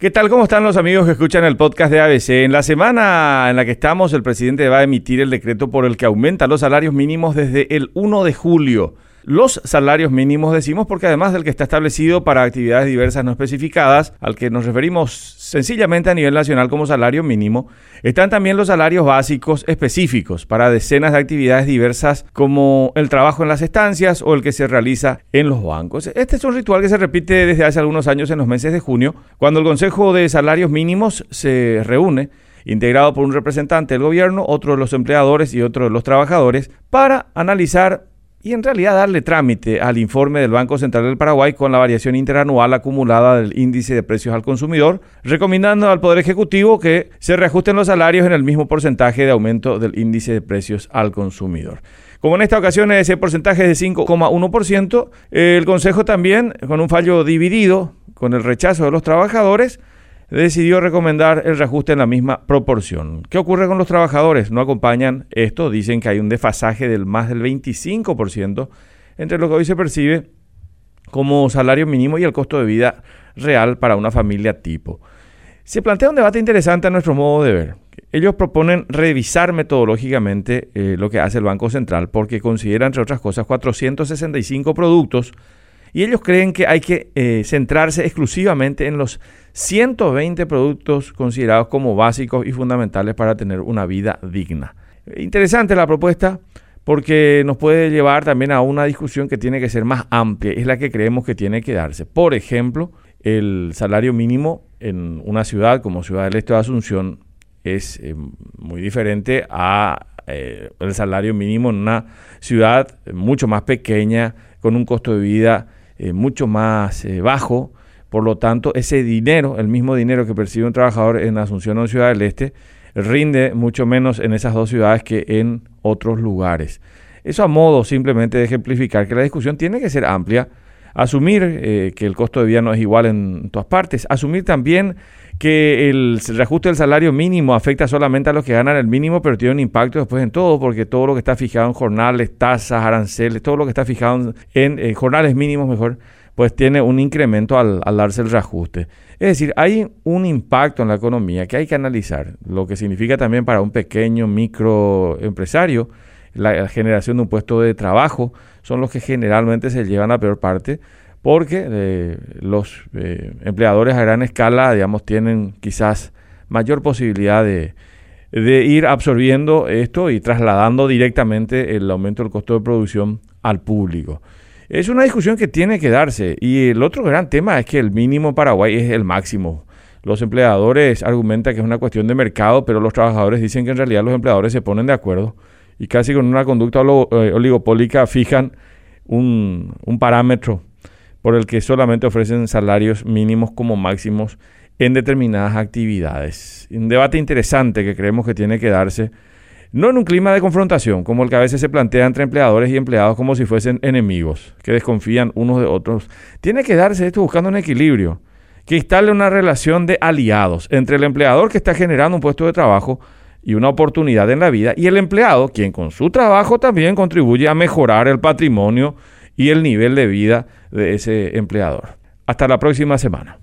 ¿Qué tal? ¿Cómo están los amigos que escuchan el podcast de ABC? En la semana en la que estamos, el presidente va a emitir el decreto por el que aumenta los salarios mínimos desde el 1 de julio. Los salarios mínimos decimos porque además del que está establecido para actividades diversas no especificadas, al que nos referimos sencillamente a nivel nacional como salario mínimo, están también los salarios básicos específicos para decenas de actividades diversas como el trabajo en las estancias o el que se realiza en los bancos. Este es un ritual que se repite desde hace algunos años en los meses de junio, cuando el Consejo de Salarios Mínimos se reúne integrado por un representante del gobierno, otro de los empleadores y otro de los trabajadores, para analizar y en realidad darle trámite al informe del Banco Central del Paraguay con la variación interanual acumulada del índice de precios al consumidor, recomendando al Poder Ejecutivo que se reajusten los salarios en el mismo porcentaje de aumento del índice de precios al consumidor. Como en esta ocasión ese porcentaje es de 5,1%, el Consejo también, con un fallo dividido, con el rechazo de los trabajadores, decidió recomendar el reajuste en la misma proporción. ¿Qué ocurre con los trabajadores? No acompañan esto, dicen que hay un desfasaje del más del 25% entre lo que hoy se percibe como salario mínimo y el costo de vida real para una familia tipo. Se plantea un debate interesante a nuestro modo de ver. Ellos proponen revisar metodológicamente eh, lo que hace el Banco Central porque considera, entre otras cosas, 465 productos y ellos creen que hay que eh, centrarse exclusivamente en los 120 productos considerados como básicos y fundamentales para tener una vida digna. Interesante la propuesta porque nos puede llevar también a una discusión que tiene que ser más amplia, es la que creemos que tiene que darse. Por ejemplo, el salario mínimo en una ciudad como Ciudad del Este de Asunción es eh, muy diferente a eh, el salario mínimo en una ciudad mucho más pequeña, con un costo de vida eh, mucho más eh, bajo. Por lo tanto, ese dinero, el mismo dinero que percibe un trabajador en Asunción o en Ciudad del Este, rinde mucho menos en esas dos ciudades que en otros lugares. Eso a modo simplemente de ejemplificar que la discusión tiene que ser amplia, asumir eh, que el costo de vida no es igual en todas partes, asumir también que el reajuste del salario mínimo afecta solamente a los que ganan el mínimo, pero tiene un impacto después en todo, porque todo lo que está fijado en jornales, tasas, aranceles, todo lo que está fijado en, eh, jornales mínimos mejor, pues tiene un incremento al, al, darse el reajuste. Es decir, hay un impacto en la economía que hay que analizar, lo que significa también para un pequeño microempresario la generación de un puesto de trabajo, son los que generalmente se llevan a peor parte porque eh, los eh, empleadores a gran escala, digamos, tienen quizás mayor posibilidad de, de, ir absorbiendo esto y trasladando directamente el aumento del costo de producción al público. Es una discusión que tiene que darse y el otro gran tema es que el mínimo Paraguay es el máximo. Los empleadores argumentan que es una cuestión de mercado, pero los trabajadores dicen que en realidad los empleadores se ponen de acuerdo y casi con una conducta eh, oligopólica fijan un, un parámetro por el que solamente ofrecen salarios mínimos como máximos en determinadas actividades. Un debate interesante que creemos que tiene que darse, no en un clima de confrontación, como el que a veces se plantea entre empleadores y empleados como si fuesen enemigos, que desconfían unos de otros. Tiene que darse esto buscando un equilibrio, que instale una relación de aliados entre el empleador que está generando un puesto de trabajo y una oportunidad en la vida, y el empleado, quien con su trabajo también contribuye a mejorar el patrimonio y el nivel de vida de ese empleador. Hasta la próxima semana.